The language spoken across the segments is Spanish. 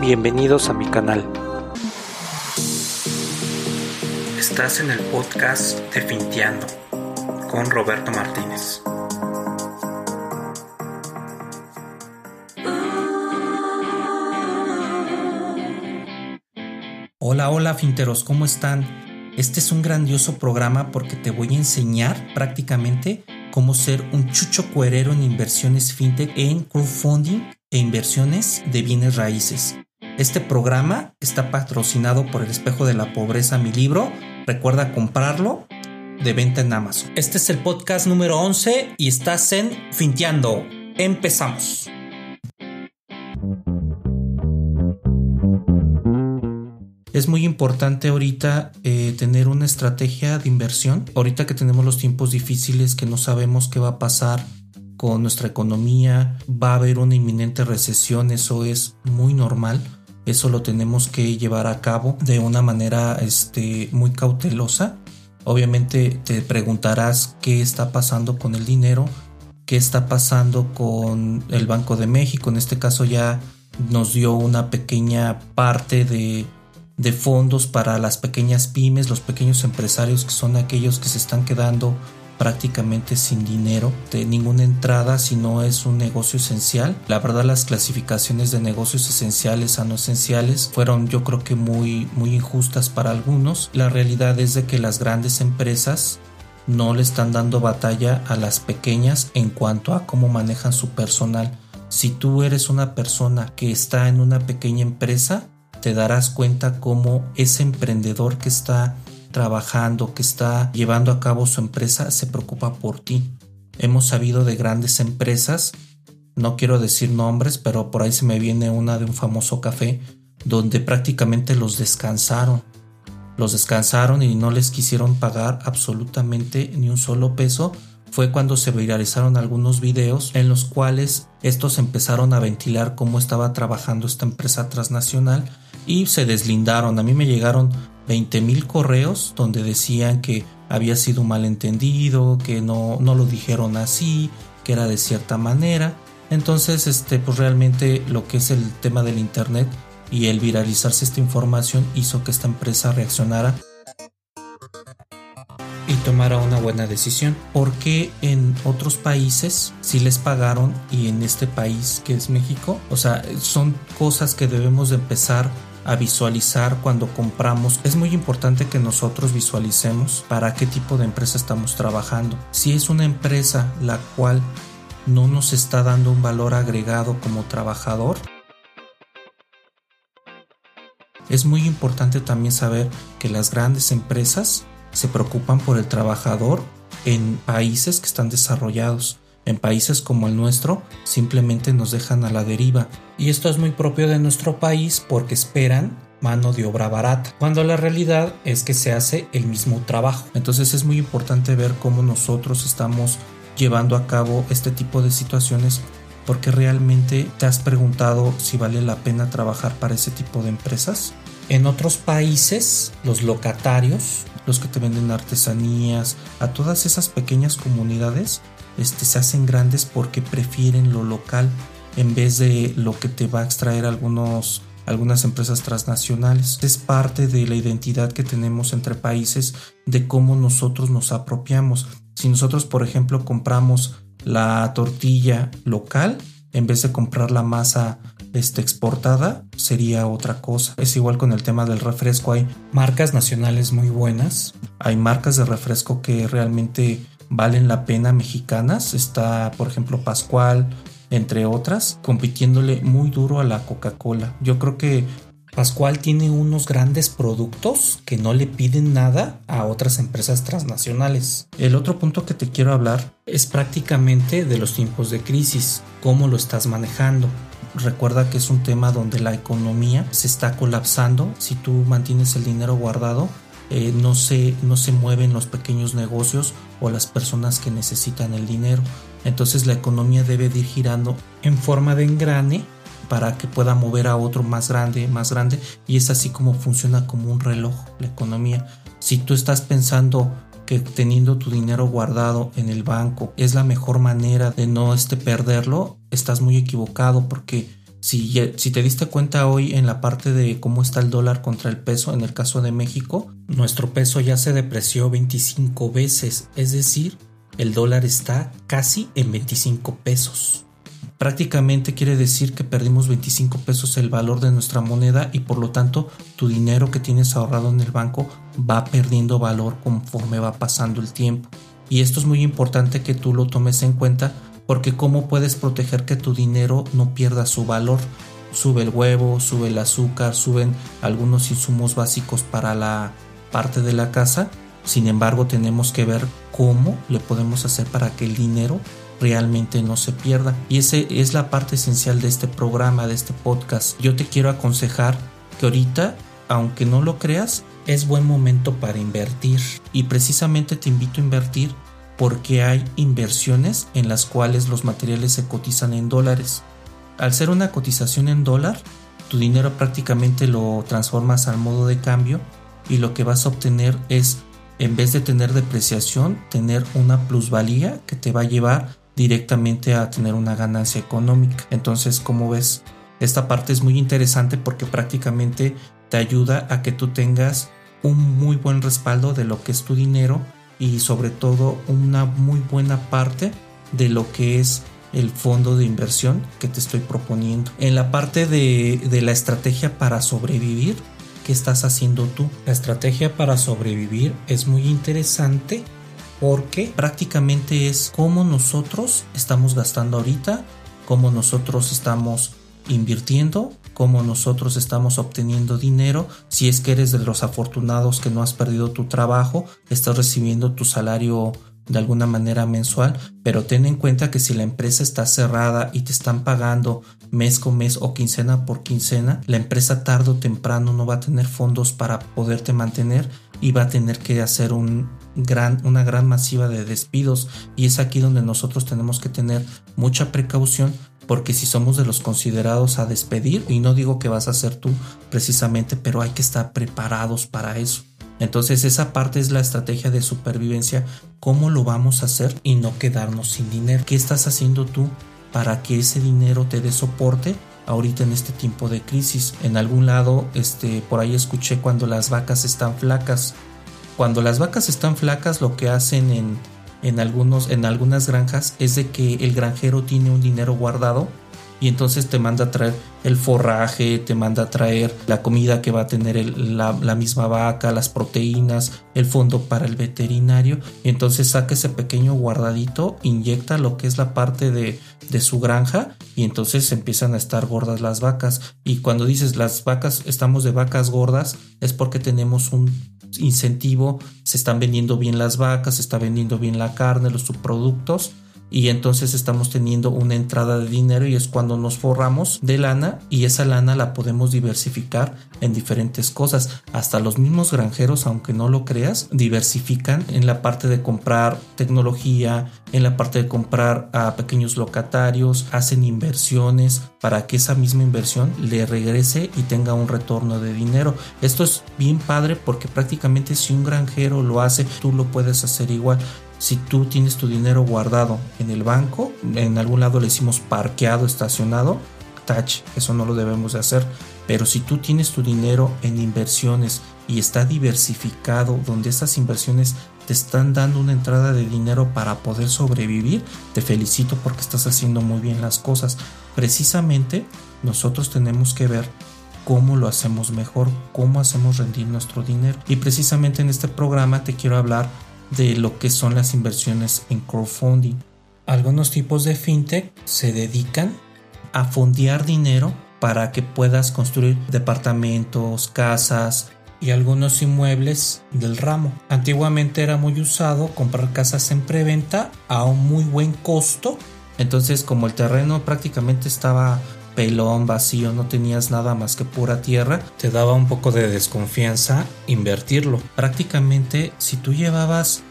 Bienvenidos a mi canal. Estás en el podcast de Finteando con Roberto Martínez. Hola, hola finteros, ¿cómo están? Este es un grandioso programa porque te voy a enseñar prácticamente cómo ser un chucho cuerero en inversiones fintech en crowdfunding e inversiones de bienes raíces. Este programa está patrocinado por El Espejo de la Pobreza, mi libro. Recuerda comprarlo de venta en Amazon. Este es el podcast número 11 y estás en Finteando. Empezamos. Es muy importante ahorita eh, tener una estrategia de inversión. Ahorita que tenemos los tiempos difíciles, que no sabemos qué va a pasar con nuestra economía, va a haber una inminente recesión, eso es muy normal. Eso lo tenemos que llevar a cabo de una manera este, muy cautelosa. Obviamente te preguntarás qué está pasando con el dinero, qué está pasando con el Banco de México. En este caso ya nos dio una pequeña parte de de fondos para las pequeñas pymes, los pequeños empresarios que son aquellos que se están quedando prácticamente sin dinero, de ninguna entrada si no es un negocio esencial. La verdad las clasificaciones de negocios esenciales a no esenciales fueron yo creo que muy muy injustas para algunos. La realidad es de que las grandes empresas no le están dando batalla a las pequeñas en cuanto a cómo manejan su personal. Si tú eres una persona que está en una pequeña empresa, te darás cuenta cómo ese emprendedor que está trabajando, que está llevando a cabo su empresa, se preocupa por ti. Hemos sabido de grandes empresas, no quiero decir nombres, pero por ahí se me viene una de un famoso café, donde prácticamente los descansaron. Los descansaron y no les quisieron pagar absolutamente ni un solo peso. Fue cuando se viralizaron algunos videos en los cuales estos empezaron a ventilar cómo estaba trabajando esta empresa transnacional y se deslindaron. A mí me llegaron 20 mil correos donde decían que había sido un malentendido, que no, no lo dijeron así, que era de cierta manera. Entonces, este, pues realmente lo que es el tema del internet y el viralizarse esta información hizo que esta empresa reaccionara y tomara una buena decisión. Porque en otros países sí les pagaron y en este país que es México, o sea, son cosas que debemos de empezar a visualizar cuando compramos. Es muy importante que nosotros visualicemos para qué tipo de empresa estamos trabajando. Si es una empresa la cual no nos está dando un valor agregado como trabajador, es muy importante también saber que las grandes empresas se preocupan por el trabajador en países que están desarrollados. En países como el nuestro simplemente nos dejan a la deriva. Y esto es muy propio de nuestro país porque esperan mano de obra barata, cuando la realidad es que se hace el mismo trabajo. Entonces es muy importante ver cómo nosotros estamos llevando a cabo este tipo de situaciones porque realmente te has preguntado si vale la pena trabajar para ese tipo de empresas. En otros países, los locatarios, los que te venden artesanías, a todas esas pequeñas comunidades, este, se hacen grandes porque prefieren lo local en vez de lo que te va a extraer algunas empresas transnacionales. Es parte de la identidad que tenemos entre países de cómo nosotros nos apropiamos. Si nosotros, por ejemplo, compramos la tortilla local en vez de comprar la masa este, exportada, sería otra cosa. Es igual con el tema del refresco. Hay marcas nacionales muy buenas. Hay marcas de refresco que realmente valen la pena mexicanas. Está, por ejemplo, Pascual, entre otras, compitiéndole muy duro a la Coca-Cola. Yo creo que Pascual tiene unos grandes productos que no le piden nada a otras empresas transnacionales. El otro punto que te quiero hablar es prácticamente de los tiempos de crisis, cómo lo estás manejando. Recuerda que es un tema donde la economía se está colapsando. Si tú mantienes el dinero guardado, eh, no, se, no se mueven los pequeños negocios o las personas que necesitan el dinero. Entonces la economía debe ir girando en forma de engrane para que pueda mover a otro más grande, más grande. Y es así como funciona como un reloj la economía. Si tú estás pensando que teniendo tu dinero guardado en el banco es la mejor manera de no este perderlo, estás muy equivocado porque Si, te diste cuenta hoy en la parte de cómo está el dólar contra el peso, en el caso de México, nuestro peso ya se depreció 25 veces, es decir, el dólar está casi en 25 pesos. Prácticamente quiere decir que perdimos 25 pesos el valor de nuestra moneda y por lo tanto tu dinero que tienes ahorrado en el banco va perdiendo valor conforme va pasando el tiempo. Y esto es muy importante que tú lo tomes en cuenta porque cómo puedes proteger que tu dinero no pierda su valor. Sube el huevo, sube el azúcar, suben algunos insumos básicos para la parte de la casa. Sin embargo, tenemos que ver cómo le podemos hacer para que el dinero realmente no se pierda. Y esa es la parte esencial de este programa, de este podcast. Yo te quiero aconsejar que ahorita, aunque no lo creas, es buen momento para invertir. Y precisamente te invito a invertir porque hay inversiones en las cuales los materiales se cotizan en dólares. Al ser una cotización en dólar, tu dinero prácticamente lo transformas al modo de cambio y lo que vas a obtener es, en vez de tener depreciación, tener una plusvalía que te va a llevar directamente a tener una ganancia económica. Entonces, como ves, esta parte es muy interesante porque prácticamente te ayuda a que tú tengas un muy buen respaldo de lo que es tu dinero y sobre todo una muy buena parte de lo que es el fondo de inversión que te estoy proponiendo. En la parte de, de, la estrategia para sobrevivir, ¿qué estás haciendo tú? La estrategia para sobrevivir es muy interesante porque prácticamente es cómo nosotros estamos gastando ahorita, cómo nosotros estamos invirtiendo, cómo nosotros estamos obteniendo dinero. Si es que eres de los afortunados que no has perdido tu trabajo, estás recibiendo tu salario de alguna manera mensual, pero ten en cuenta que si la empresa está cerrada y te están pagando mes con mes o quincena por quincena, la empresa tarde o temprano no va a tener fondos para poderte mantener y va a tener que hacer gran, una gran masiva de despidos y es aquí donde nosotros tenemos que tener mucha precaución porque si somos de los considerados a despedir, y no digo que vas a ser tú precisamente, pero hay que estar preparados para eso. Entonces esa parte es la estrategia de supervivencia, cómo lo vamos a hacer y no quedarnos sin dinero. ¿Qué estás haciendo tú para que ese dinero te dé soporte ahorita en este tiempo de crisis? En algún lado, este, por ahí escuché cuando las vacas están flacas. Cuando las vacas están flacas, lo que hacen en en, algunos, en algunas granjas es de que el granjero tiene un dinero guardado y entonces te manda a traer el forraje, te manda a traer la comida que va a tener la, misma vaca, las proteínas, el fondo para el veterinario. Y entonces saca ese pequeño guardadito, inyecta lo que es la parte de, de su granja y entonces empiezan a estar gordas las vacas. Y cuando dices las vacas estamos de vacas gordas es porque tenemos un incentivo, se están vendiendo bien las vacas, se está vendiendo bien la carne, los subproductos y entonces estamos teniendo una entrada de dinero y es cuando nos forramos de lana y esa lana la podemos diversificar en diferentes cosas. Hasta los mismos granjeros, aunque no lo creas, diversifican en la parte de comprar tecnología, en la parte de comprar a pequeños locatarios, hacen inversiones para que esa misma inversión le regrese y tenga un retorno de dinero. Esto es bien padre porque prácticamente si un granjero lo hace, tú lo puedes hacer igual. Si tú tienes tu dinero guardado en el banco, en algún lado le decimos parqueado, estacionado, touch, eso no lo debemos de hacer. Pero si tú tienes tu dinero en inversiones y está diversificado, donde esas inversiones te están dando una entrada de dinero para poder sobrevivir, te felicito porque estás haciendo muy bien las cosas. Precisamente nosotros tenemos que ver cómo lo hacemos mejor, cómo hacemos rendir nuestro dinero. Y precisamente en este programa te quiero hablar de lo que son las inversiones en crowdfunding. Algunos tipos de fintech se dedican a fondear dinero para que puedas construir departamentos, casas y algunos inmuebles del ramo. Antiguamente era muy usado comprar casas en preventa a un muy buen costo. Entonces como el terreno prácticamente estaba pelón, vacío, no tenías nada más que pura tierra, te daba un poco de desconfianza invertirlo. Prácticamente si tú llevabas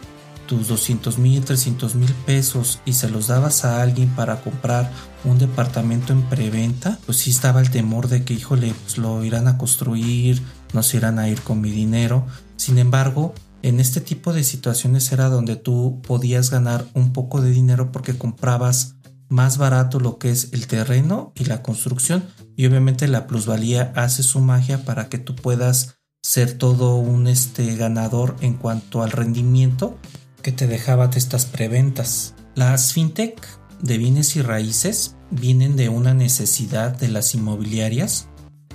tus 200 mil, 300 mil pesos y se los dabas a alguien para comprar un departamento en preventa, pues sí estaba el temor de que, híjole, pues lo irán a construir, no se irán a ir con mi dinero. Sin embargo, en este tipo de situaciones era donde tú podías ganar un poco de dinero porque comprabas más barato lo que es el terreno y la construcción y obviamente la plusvalía hace su magia para que tú puedas ser todo un este ganador en cuanto al rendimiento que te dejaba de estas preventas. Las fintech de bienes y raíces vienen de una necesidad de las inmobiliarias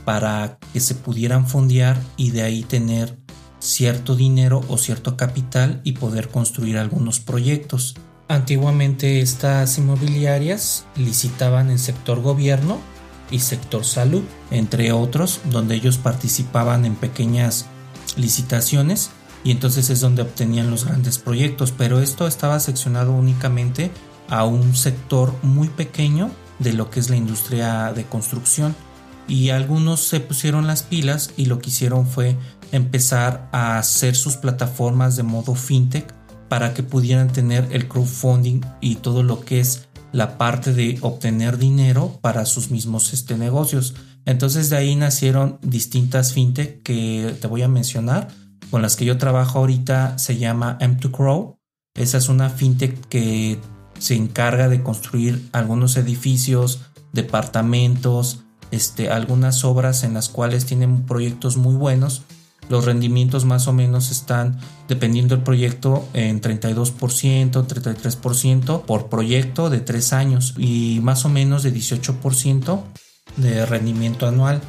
para que se pudieran fondear y de ahí tener cierto dinero o cierto capital y poder construir algunos proyectos. Antiguamente estas inmobiliarias licitaban en sector gobierno y sector salud, entre otros, donde ellos participaban en pequeñas licitaciones y entonces es donde obtenían los grandes proyectos, pero esto estaba seccionado únicamente a un sector muy pequeño de lo que es la industria de construcción. Y algunos se pusieron las pilas y lo que hicieron fue empezar a hacer sus plataformas de modo fintech para que pudieran tener el crowdfunding y todo lo que es la parte de obtener dinero para sus mismos este, negocios. Entonces de ahí nacieron distintas fintech que te voy a mencionar. Con las que yo trabajo ahorita se llama M2Crow. Esa es una fintech que se encarga de construir algunos edificios, departamentos, este, algunas obras en las cuales tienen proyectos muy buenos. Los rendimientos más o menos están, dependiendo del proyecto, en 32%, 33% por proyecto de 3 años y más o menos de 18% de rendimiento anual.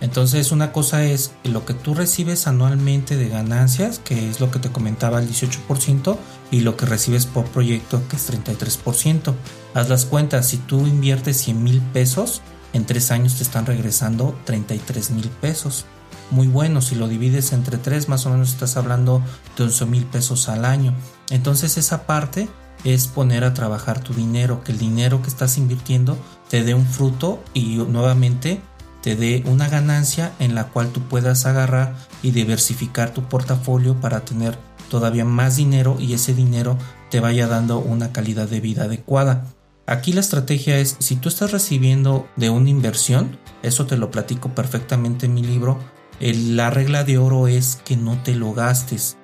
Entonces una cosa es lo que tú recibes anualmente de ganancias, que es lo que te comentaba el 18%, y lo que recibes por proyecto, que es 33%. Haz las cuentas, si tú inviertes 100 mil pesos, en tres años te están regresando 33 mil pesos. Muy bueno, si lo divides entre tres, más o menos estás hablando de 11 mil pesos al año. Entonces esa parte es poner a trabajar tu dinero, que el dinero que estás invirtiendo te dé un fruto y nuevamente te dé una ganancia en la cual tú puedas agarrar y diversificar tu portafolio para tener todavía más dinero y ese dinero te vaya dando una calidad de vida adecuada. Aquí la estrategia es, si tú estás recibiendo de una inversión, eso te lo platico perfectamente en mi libro, la regla de oro es que no te lo gastes.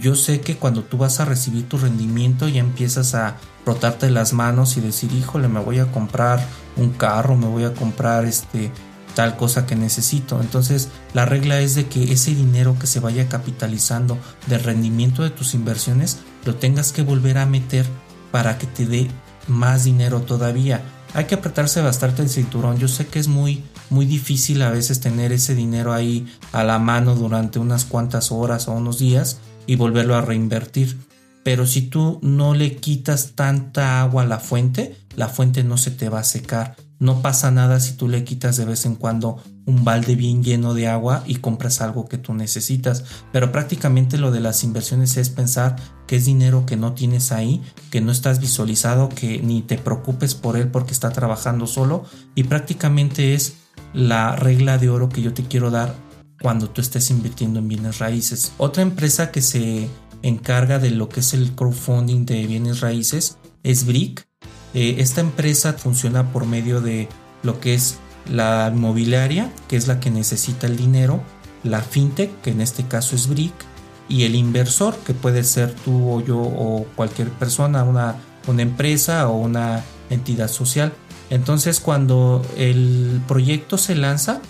Yo sé que cuando tú vas a recibir tu rendimiento ya empiezas a frotarte las manos y decir, híjole, me voy a comprar un carro, me voy a comprar este tal cosa que necesito. Entonces, la regla es de que ese dinero que se vaya capitalizando del rendimiento de tus inversiones lo tengas que volver a meter para que te dé más dinero todavía. Hay que apretarse bastante el cinturón. Yo sé que es muy muy difícil a veces tener ese dinero ahí a la mano durante unas cuantas horas o unos días y volverlo a reinvertir. Pero si tú no le quitas tanta agua a la fuente, la fuente no se te va a secar. No pasa nada si tú le quitas de vez en cuando un balde bien lleno de agua y compras algo que tú necesitas. Pero prácticamente lo de las inversiones es pensar que es dinero que no tienes ahí, que no estás visualizado, que ni te preocupes por él porque está trabajando solo. Y prácticamente es la regla de oro que yo te quiero dar cuando tú estés invirtiendo en bienes raíces. Otra empresa que se encarga de lo que es el crowdfunding de bienes raíces es Brick eh, esta empresa funciona por medio de lo que es la inmobiliaria, que es la que necesita el dinero, la fintech, que en este caso es Brick, y el inversor, que puede ser tú o yo o cualquier persona, una, una empresa o una entidad social. Entonces cuando el proyecto se lanza,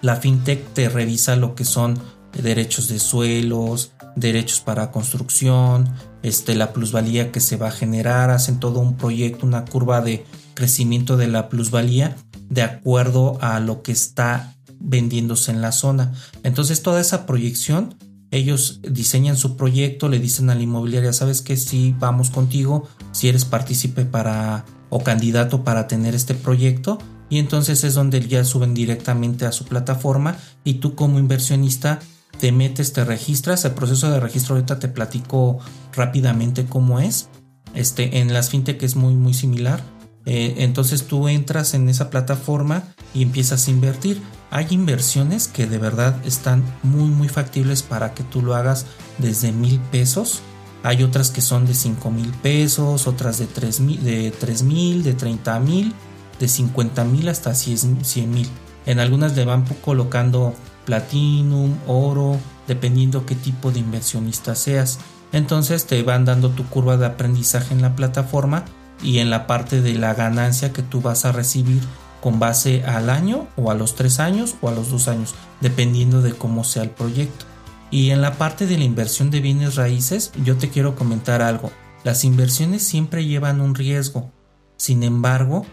la fintech te revisa lo que son derechos de suelos, derechos para construcción, este, la plusvalía que se va a generar, hacen todo un proyecto, una curva de crecimiento de la plusvalía de acuerdo a lo que está vendiéndose en la zona. Entonces toda esa proyección, ellos diseñan su proyecto, le dicen a la inmobiliaria, sabes que si vamos contigo, si eres partícipe para o candidato para tener este proyecto, y entonces es donde ya suben directamente a su plataforma y tú como inversionista te metes, te registras. El proceso de registro ahorita te platico rápidamente cómo es. Este, en las fintech es muy, muy similar. Eh, entonces tú entras en esa plataforma y empiezas a invertir. Hay inversiones que de verdad están muy, muy factibles para que tú lo hagas desde mil pesos. Hay otras que son de cinco mil pesos, otras de tres mil, de de 30 mil, de 50 mil hasta 100 mil. En algunas le van colocando platinum, oro, dependiendo qué tipo de inversionista seas. Entonces te van dando tu curva de aprendizaje en la plataforma y en la parte de la ganancia que tú vas a recibir con base al año o a los tres años o a los dos años, dependiendo de cómo sea el proyecto. Y en la parte de la inversión de bienes raíces, yo te quiero comentar algo. Las inversiones siempre llevan un riesgo. Sin embargo,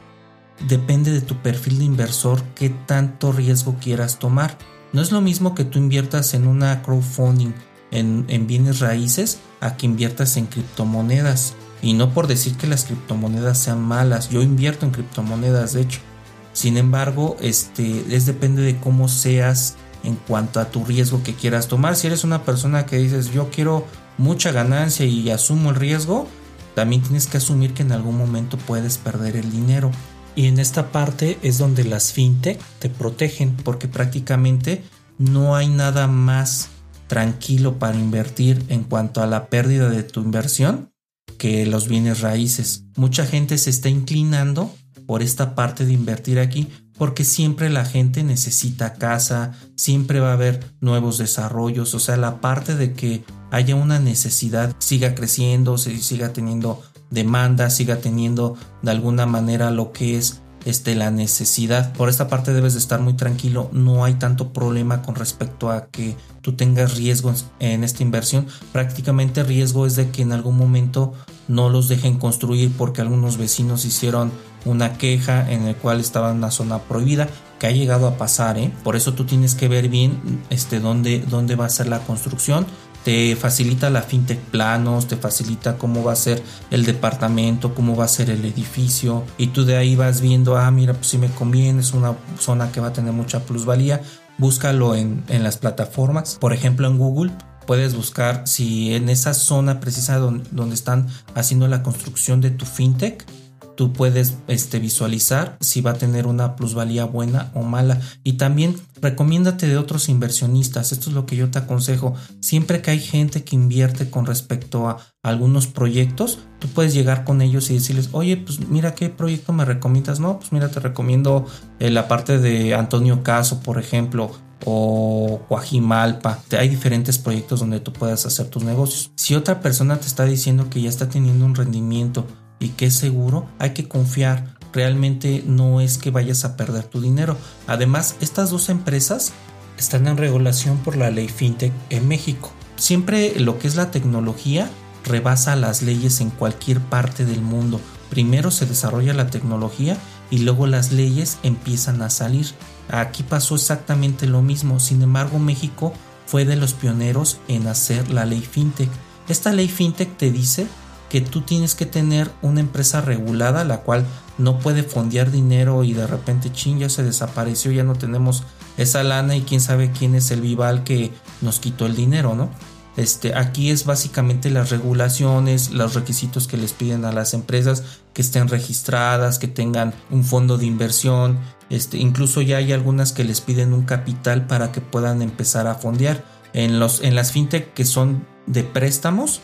depende de tu perfil de inversor qué tanto riesgo quieras tomar. No es lo mismo que tú inviertas en una crowdfunding en, en bienes raíces a que inviertas en criptomonedas. Y no por decir que las criptomonedas sean malas, yo invierto en criptomonedas de hecho. Sin embargo, este es depende de cómo seas en cuanto a tu riesgo que quieras tomar. Si eres una persona que dices yo quiero mucha ganancia y asumo el riesgo, también tienes que asumir que en algún momento puedes perder el dinero. Y en esta parte es donde las fintech te protegen porque prácticamente no hay nada más tranquilo para invertir en cuanto a la pérdida de tu inversión que los bienes raíces. Mucha gente se está inclinando por esta parte de invertir aquí porque siempre la gente necesita casa, siempre va a haber nuevos desarrollos, o sea, la parte de que haya una necesidad siga creciendo, siga teniendo demanda, siga teniendo de alguna manera lo que es este, la necesidad. Por esta parte debes de estar muy tranquilo, no hay tanto problema con respecto a que tú tengas riesgos en esta inversión. Prácticamente riesgo es de que en algún momento no los dejen construir porque algunos vecinos hicieron una queja en el cual estaba en una zona prohibida que ha llegado a pasar, ¿eh? por eso tú tienes que ver bien este, dónde, dónde va a ser la construcción te facilita la fintech planos, te facilita cómo va a ser el departamento, cómo va a ser el edificio y tú de ahí vas viendo, ah, mira, pues si me conviene, es una zona que va a tener mucha plusvalía, búscalo en, en las plataformas, por ejemplo en Google. Puedes buscar si en esa zona precisa donde, están haciendo la construcción de tu fintech, tú puedes este, visualizar si va a tener una plusvalía buena o mala. Y también recomiéndate de otros inversionistas. Esto es lo que yo te aconsejo. Siempre que hay gente que invierte con respecto a algunos proyectos, tú puedes llegar con ellos y decirles, oye, pues mira qué proyecto me recomiendas. No, pues mira, te recomiendo eh, la parte de Antonio Caso, por ejemplo, o Guajimalpa. Hay diferentes proyectos donde tú puedas hacer tus negocios. Si otra persona te está diciendo que ya está teniendo un rendimiento y que es seguro, hay que confiar. Realmente no es que vayas a perder tu dinero. Además, estas dos empresas están en regulación por la ley FinTech en México. Siempre lo que es la tecnología rebasa las leyes en cualquier parte del mundo. Primero se desarrolla la tecnología y luego las leyes empiezan a salir. Aquí pasó exactamente lo mismo. Sin embargo, México fue de los pioneros en hacer la ley FinTech. Esta ley FinTech te dice que tú tienes que tener una empresa regulada, la cual no puede fondear dinero y de repente, chin, ya se desapareció, ya no tenemos esa lana y quién sabe quién es el vival que nos quitó el dinero, ¿no? Este, aquí es básicamente las regulaciones, los requisitos que les piden a las empresas que estén registradas, que tengan un fondo de inversión, este, incluso ya hay algunas que les piden un capital para que puedan empezar a fondear. En, los, en las fintech que son de préstamos,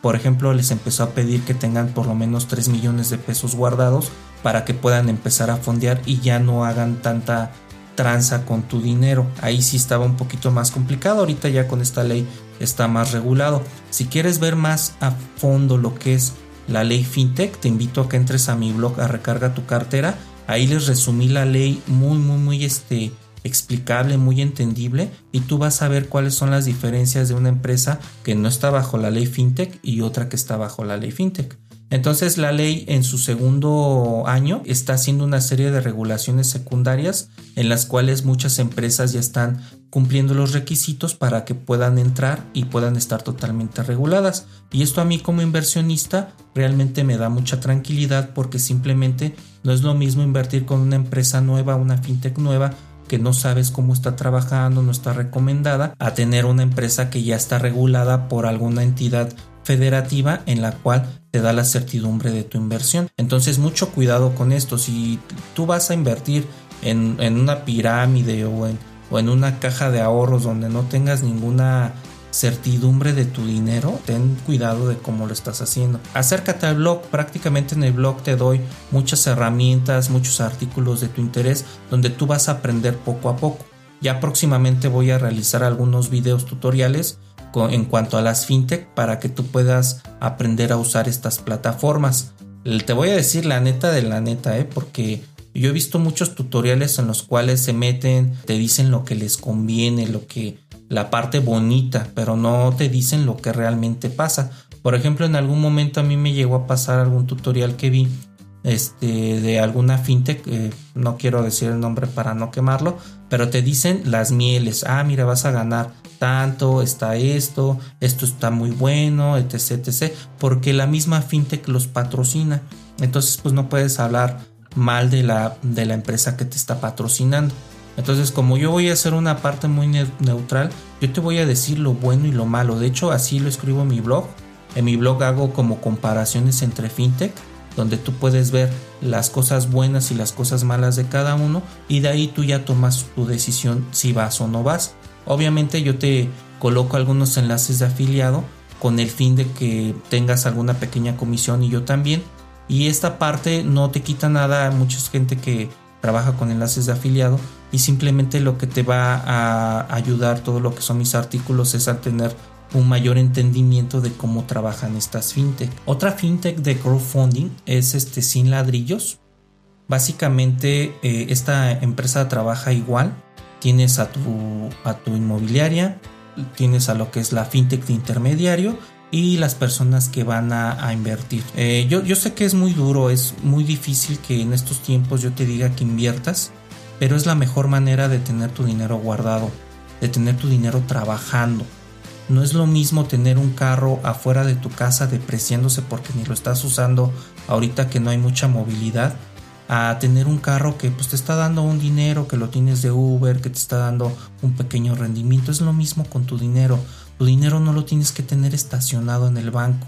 por ejemplo, les empezó a pedir que tengan por lo menos 3 millones de pesos guardados para que puedan empezar a fondear y ya no hagan tanta tranza con tu dinero. Ahí sí estaba un poquito más complicado, ahorita ya con esta ley está más regulado. Si quieres ver más a fondo lo que es la ley FinTech, te invito a que entres a mi blog a recarga tu cartera. Ahí les resumí la ley muy, muy, muy este, explicable, muy entendible y tú vas a ver cuáles son las diferencias de una empresa que no está bajo la ley fintech y otra que está bajo la ley fintech. Entonces la ley en su segundo año está haciendo una serie de regulaciones secundarias en las cuales muchas empresas ya están cumpliendo los requisitos para que puedan entrar y puedan estar totalmente reguladas. Y esto a mí como inversionista realmente me da mucha tranquilidad porque simplemente no es lo mismo invertir con una empresa nueva, una fintech nueva, que no sabes cómo está trabajando, no está recomendada, a tener una empresa que ya está regulada por alguna entidad federativa en la cual te da la certidumbre de tu inversión. Entonces mucho cuidado con esto. Si tú vas a invertir en, una pirámide o en, o en una caja de ahorros donde no tengas ninguna certidumbre de tu dinero, ten cuidado de cómo lo estás haciendo. Acércate al blog, prácticamente en el blog te doy muchas herramientas, muchos artículos de tu interés donde tú vas a aprender poco a poco. Ya próximamente voy a realizar algunos videos tutoriales en cuanto a las fintech para que tú puedas aprender a usar estas plataformas. Te voy a decir la neta de la neta, ¿eh? Porque yo he visto muchos tutoriales en los cuales se meten, te dicen lo que les conviene, lo que la parte bonita, pero no te dicen lo que realmente pasa. Por ejemplo, en algún momento a mí me llegó a pasar algún tutorial que vi este, de alguna fintech, eh, no quiero decir el nombre para no quemarlo, pero te dicen las mieles, ah, mira, vas a ganar tanto, está esto, esto está muy bueno, etc, etc, porque la misma fintech los patrocina. Entonces, pues no puedes hablar mal de la, de la empresa que te está patrocinando. Entonces, como yo voy a hacer una parte muy neutral, yo te voy a decir lo bueno y lo malo. De hecho, así lo escribo en mi blog. En mi blog hago como comparaciones entre fintech, donde tú puedes ver las cosas buenas y las cosas malas de cada uno y de ahí tú ya tomas tu decisión si vas o no vas. Obviamente yo te coloco algunos enlaces de afiliado con el fin de que tengas alguna pequeña comisión y yo también y esta parte no te quita nada mucha gente que trabaja con enlaces de afiliado y simplemente lo que te va a ayudar todo lo que son mis artículos es a tener un mayor entendimiento de cómo trabajan estas fintech. Otra fintech de crowdfunding es este sin ladrillos. Básicamente eh, esta empresa trabaja igual. Tienes a tu, a tu inmobiliaria, tienes a lo que es la fintech de intermediario y las personas que van a, invertir. Eh, yo, yo sé que es muy duro, es muy difícil que en estos tiempos yo te diga que inviertas, pero es la mejor manera de tener tu dinero guardado, de tener tu dinero trabajando. No es lo mismo tener un carro afuera de tu casa depreciándose porque ni lo estás usando ahorita que no hay mucha movilidad, a tener un carro que pues te está dando un dinero, que lo tienes de Uber, que te está dando un pequeño rendimiento. Es lo mismo con tu dinero. Tu dinero no lo tienes que tener estacionado en el banco.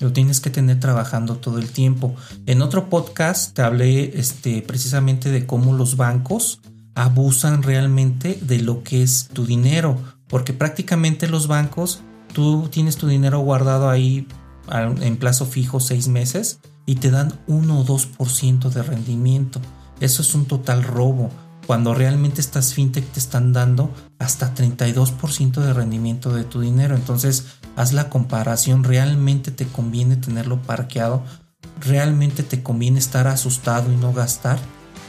Lo tienes que tener trabajando todo el tiempo. En otro podcast te hablé este, precisamente de cómo los bancos abusan realmente de lo que es tu dinero. Porque prácticamente los bancos, tú tienes tu dinero guardado ahí en plazo fijo seis meses y te dan 1 o 2% de rendimiento. Eso es un total robo cuando realmente estas fintech te están dando hasta 32% de rendimiento de tu dinero. Entonces, haz la comparación, realmente te conviene tenerlo parqueado, realmente te conviene estar asustado y no gastar.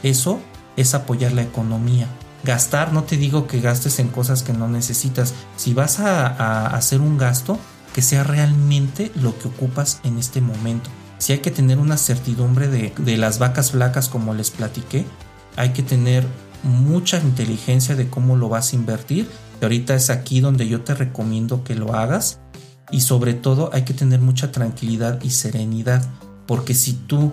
Eso es apoyar la economía. Gastar, no te digo que gastes en cosas que no necesitas. Si vas a, hacer un gasto, que sea realmente lo que ocupas en este momento. Si hay que tener una certidumbre de, de las vacas flacas como les platiqué, hay que tener mucha inteligencia de cómo lo vas a invertir. Y ahorita es aquí donde yo te recomiendo que lo hagas. Y sobre todo hay que tener mucha tranquilidad y serenidad. Porque si tú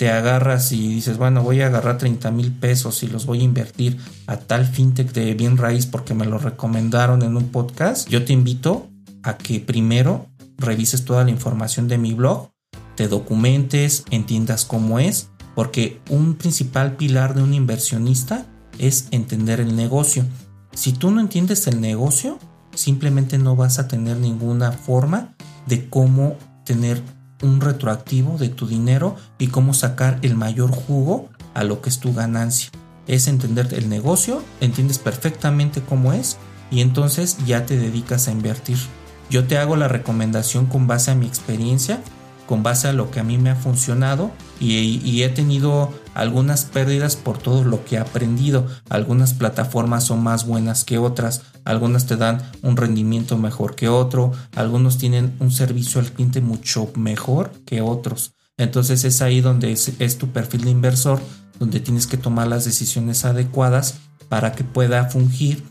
te agarras y dices, bueno, voy a agarrar 30 mil pesos y los voy a invertir a tal fintech de bien raíz porque me lo recomendaron en un podcast, yo te invito a que primero revises toda la información de mi blog, te documentes, entiendas cómo es, porque un principal pilar de un inversionista es entender el negocio. Si tú no entiendes el negocio, simplemente no vas a tener ninguna forma de cómo tener un retroactivo de tu dinero y cómo sacar el mayor jugo a lo que es tu ganancia. Es entender el negocio, entiendes perfectamente cómo es y entonces ya te dedicas a invertir. Yo te hago la recomendación con base a mi experiencia con base a lo que a mí me ha funcionado y, he tenido algunas pérdidas por todo lo que he aprendido. Algunas plataformas son más buenas que otras, algunas te dan un rendimiento mejor que otro, algunos tienen un servicio al cliente mucho mejor que otros. Entonces es ahí donde es tu perfil de inversor, donde tienes que tomar las decisiones adecuadas para que pueda fungir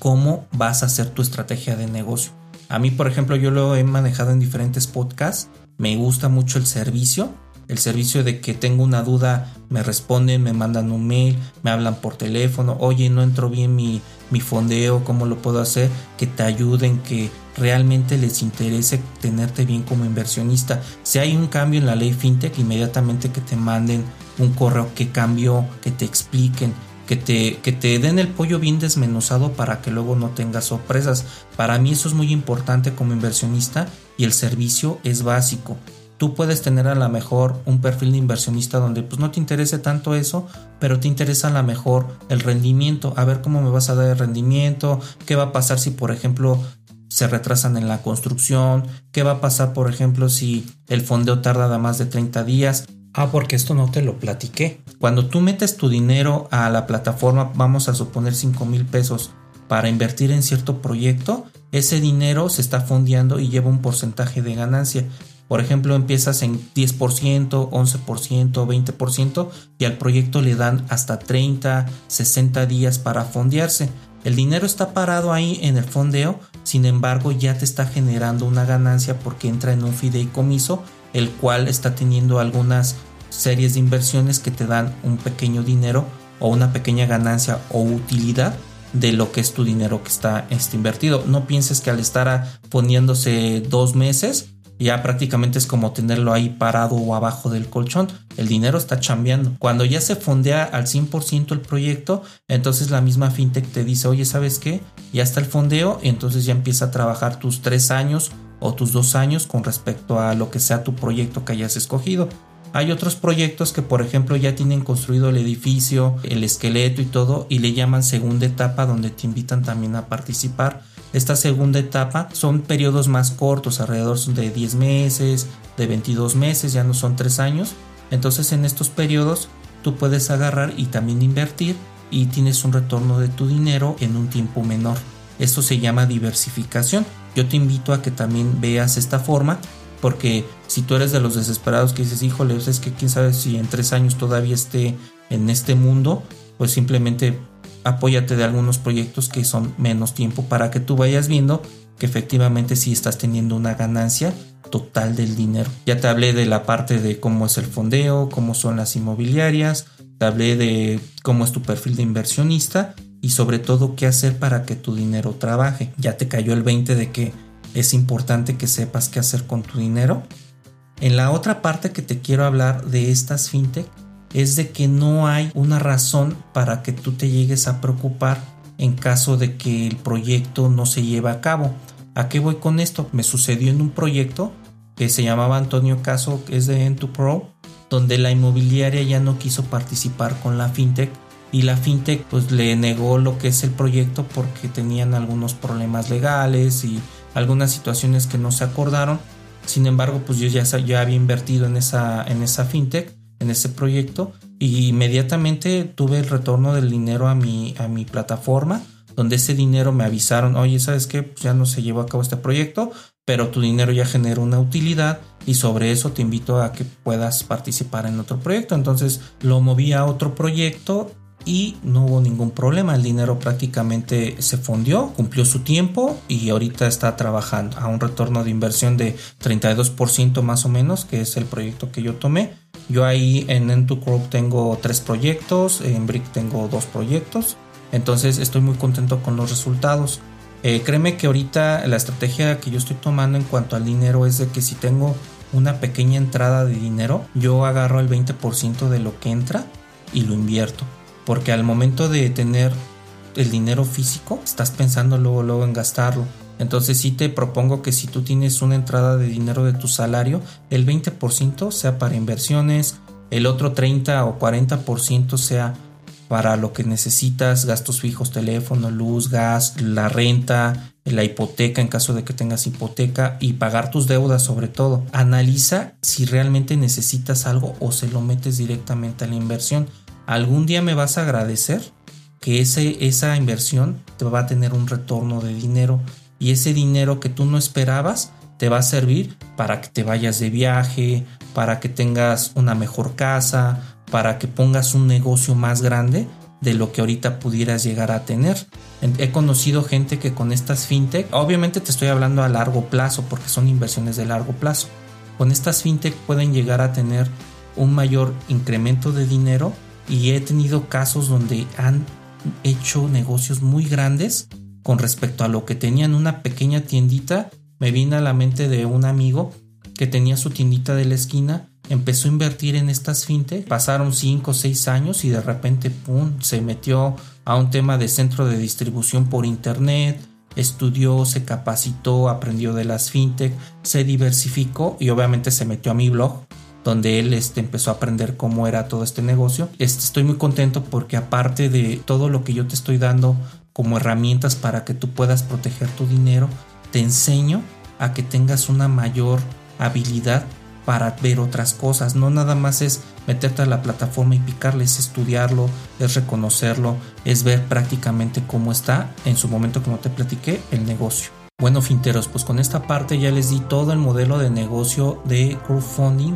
cómo vas a hacer tu estrategia de negocio. A mí, por ejemplo, yo lo he manejado en diferentes podcasts me gusta mucho el servicio, el servicio de que tengo una duda, me responden, me mandan un mail, me hablan por teléfono, oye, no entró bien mi, mi fondeo, ¿cómo lo puedo hacer? Que te ayuden, que realmente les interese tenerte bien como inversionista. Si hay un cambio en la ley fintech, inmediatamente que te manden un correo que cambió, que te expliquen, que te, que te den el pollo bien desmenuzado para que luego no tengas sorpresas. Para mí eso es muy importante como inversionista y el servicio es básico. Tú puedes tener a lo mejor un perfil de inversionista donde pues no te interese tanto eso, pero te interesa a lo mejor el rendimiento, a ver cómo me vas a dar el rendimiento, qué va a pasar si por ejemplo se retrasan en la construcción, qué va a pasar por ejemplo si el fondeo tarda más de 30 días. Ah, porque esto no te lo platiqué. Cuando tú metes tu dinero a la plataforma, vamos a suponer 5 mil pesos para invertir en cierto proyecto, ese dinero se está fondeando y lleva un porcentaje de ganancia. Por ejemplo, empiezas en 10%, 11%, 20% y al proyecto le dan hasta 30, 60 días para fondearse. El dinero está parado ahí en el fondeo, sin embargo ya te está generando una ganancia porque entra en un fideicomiso, el cual está teniendo algunas series de inversiones que te dan un pequeño dinero o una pequeña ganancia o utilidad de lo que es tu dinero que está este, invertido. No pienses que al estar poniéndose dos meses ya prácticamente es como tenerlo ahí parado o abajo del colchón. El dinero está chambeando. Cuando ya se fondea al 100% el proyecto, entonces la misma fintech te dice, oye, ¿sabes qué? Ya está el fondeo y entonces ya empieza a trabajar tus tres años o tus dos años con respecto a lo que sea tu proyecto que hayas escogido. Hay otros proyectos que, por ejemplo, ya tienen construido el edificio, el esqueleto y todo, y le llaman segunda etapa, donde te invitan también a participar. Esta segunda etapa son periodos más cortos, alrededor de 10 meses, de 22 meses, ya no son 3 años. Entonces, en estos periodos, tú puedes agarrar y también invertir y tienes un retorno de tu dinero en un tiempo menor. Esto se llama diversificación. Yo te invito a que también veas esta forma porque si tú eres de los desesperados que dices, híjole, pues es que quién sabe si en tres años todavía esté en este mundo, pues simplemente apóyate de algunos proyectos que son menos tiempo para que tú vayas viendo que efectivamente sí estás teniendo una ganancia total del dinero. Ya te hablé de la parte de cómo es el fondeo, cómo son las inmobiliarias, te hablé de cómo es tu perfil de inversionista y sobre todo qué hacer para que tu dinero trabaje. Ya te cayó el 20 de que es importante que sepas qué hacer con tu dinero. En la otra parte que te quiero hablar de estas fintech es de que no hay una razón para que tú te llegues a preocupar en caso de que el proyecto no se lleve a cabo. ¿A qué voy con esto? Me sucedió en un proyecto que se llamaba Antonio Caso, que es de Pro, donde la inmobiliaria ya no quiso participar con la fintech y la fintech pues le negó lo que es el proyecto porque tenían algunos problemas legales y algunas situaciones que no se acordaron. Sin embargo, pues yo ya, ya había invertido en esa, en esa fintech, en ese proyecto, y inmediatamente tuve el retorno del dinero a mi, a mi plataforma, donde ese dinero me avisaron, oye, ¿sabes qué? Pues ya no se llevó a cabo este proyecto, pero tu dinero ya generó una utilidad y sobre eso te invito a que puedas participar en otro proyecto. Entonces lo moví a otro proyecto y no hubo ningún problema. El dinero prácticamente se fundió, cumplió su tiempo y ahorita está trabajando a un retorno de inversión de 32% más o menos, que es el proyecto que yo tomé. Yo ahí en N2Crop tengo tres proyectos, en Brick tengo dos proyectos, entonces estoy muy contento con los resultados. Eh, créeme que ahorita la estrategia que yo estoy tomando en cuanto al dinero es de que si tengo una pequeña entrada de dinero, yo agarro el 20% de lo que entra y lo invierto porque al momento de tener el dinero físico, estás pensando luego, luego en gastarlo. Entonces sí te propongo que si tú tienes una entrada de dinero de tu salario, el 20% sea para inversiones, el otro 30 o 40% sea para lo que necesitas, gastos fijos, teléfono, luz, gas, la renta, la hipoteca en caso de que tengas hipoteca y pagar tus deudas sobre todo. Analiza si realmente necesitas algo o se lo metes directamente a la inversión algún día me vas a agradecer que ese, esa inversión te va a tener un retorno de dinero y ese dinero que tú no esperabas te va a servir para que te vayas de viaje, para que tengas una mejor casa, para que pongas un negocio más grande de lo que ahorita pudieras llegar a tener. He conocido gente que con estas fintech, obviamente te estoy hablando a largo plazo porque son inversiones de largo plazo. Con estas fintech pueden llegar a tener un mayor incremento de dinero y he tenido casos donde han hecho negocios muy grandes con respecto a lo que tenían una pequeña tiendita. Me vino a la mente de un amigo que tenía su tiendita de la esquina, empezó a invertir en estas fintech, pasaron 5 o 6 años y de repente, ¡pum!, se metió a un tema de centro de distribución por internet, estudió, se capacitó, aprendió de las fintech, se diversificó y obviamente se metió a mi blog donde él este, empezó a aprender cómo era todo este negocio. Este, estoy muy contento porque aparte de todo lo que yo te estoy dando como herramientas para que tú puedas proteger tu dinero, te enseño a que tengas una mayor habilidad para ver otras cosas. No nada más es meterte a la plataforma y picarle, es estudiarlo, es reconocerlo, es ver prácticamente cómo está en su momento, como te platiqué, el negocio. Bueno, finteros, pues con esta parte ya les di todo el modelo de negocio de crowdfunding,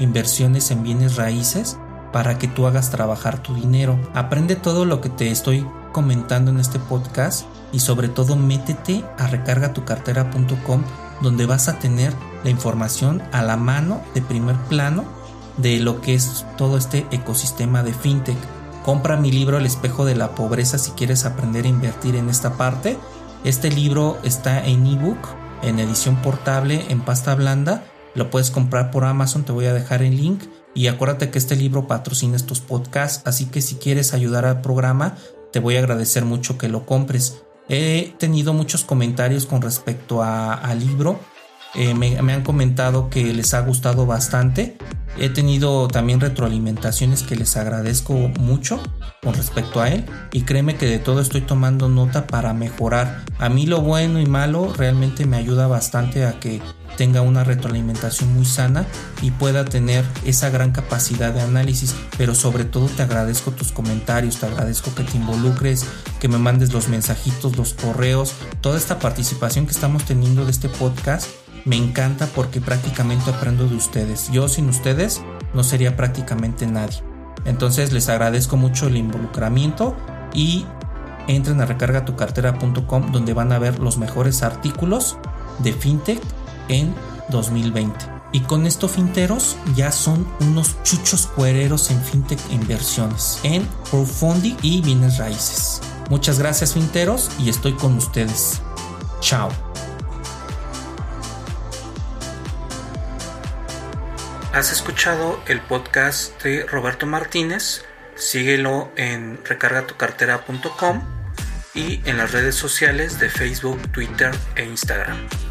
inversiones en bienes raíces, para que tú hagas trabajar tu dinero. Aprende todo lo que te estoy comentando en este podcast y sobre todo métete a recargatucartera.com donde vas a tener la información a la mano de primer plano de lo que es todo este ecosistema de fintech. Compra mi libro El espejo de la pobreza si quieres aprender a invertir en esta parte. Este libro está en ebook, en edición portable, en pasta blanda. Lo puedes comprar por Amazon, te voy a dejar el link. Y acuérdate que este libro patrocina estos podcasts, así que si quieres ayudar al programa, te voy a agradecer mucho que lo compres. He tenido muchos comentarios con respecto al libro. Eh, me, han comentado que les ha gustado bastante. He tenido también retroalimentaciones que les agradezco mucho con respecto a él. Y créeme que de todo estoy tomando nota para mejorar. A mí lo bueno y malo realmente me ayuda bastante a que tenga una retroalimentación muy sana y pueda tener esa gran capacidad de análisis. Pero sobre todo te agradezco tus comentarios, te agradezco que te involucres, que me mandes los mensajitos, los correos, toda esta participación que estamos teniendo de este podcast. Me encanta porque prácticamente aprendo de ustedes. Yo sin ustedes no sería prácticamente nadie. Entonces les agradezco mucho el involucramiento y entren a recargatucartera.com donde van a ver los mejores artículos de fintech en 2020. Y con esto finteros ya son unos chuchos cuereros en fintech inversiones, en crowdfunding y bienes raíces. Muchas gracias finteros y estoy con ustedes. Chao. Has escuchado el podcast de Roberto Martínez. Síguelo en recargatucartera.com y en las redes sociales de Facebook, Twitter e Instagram.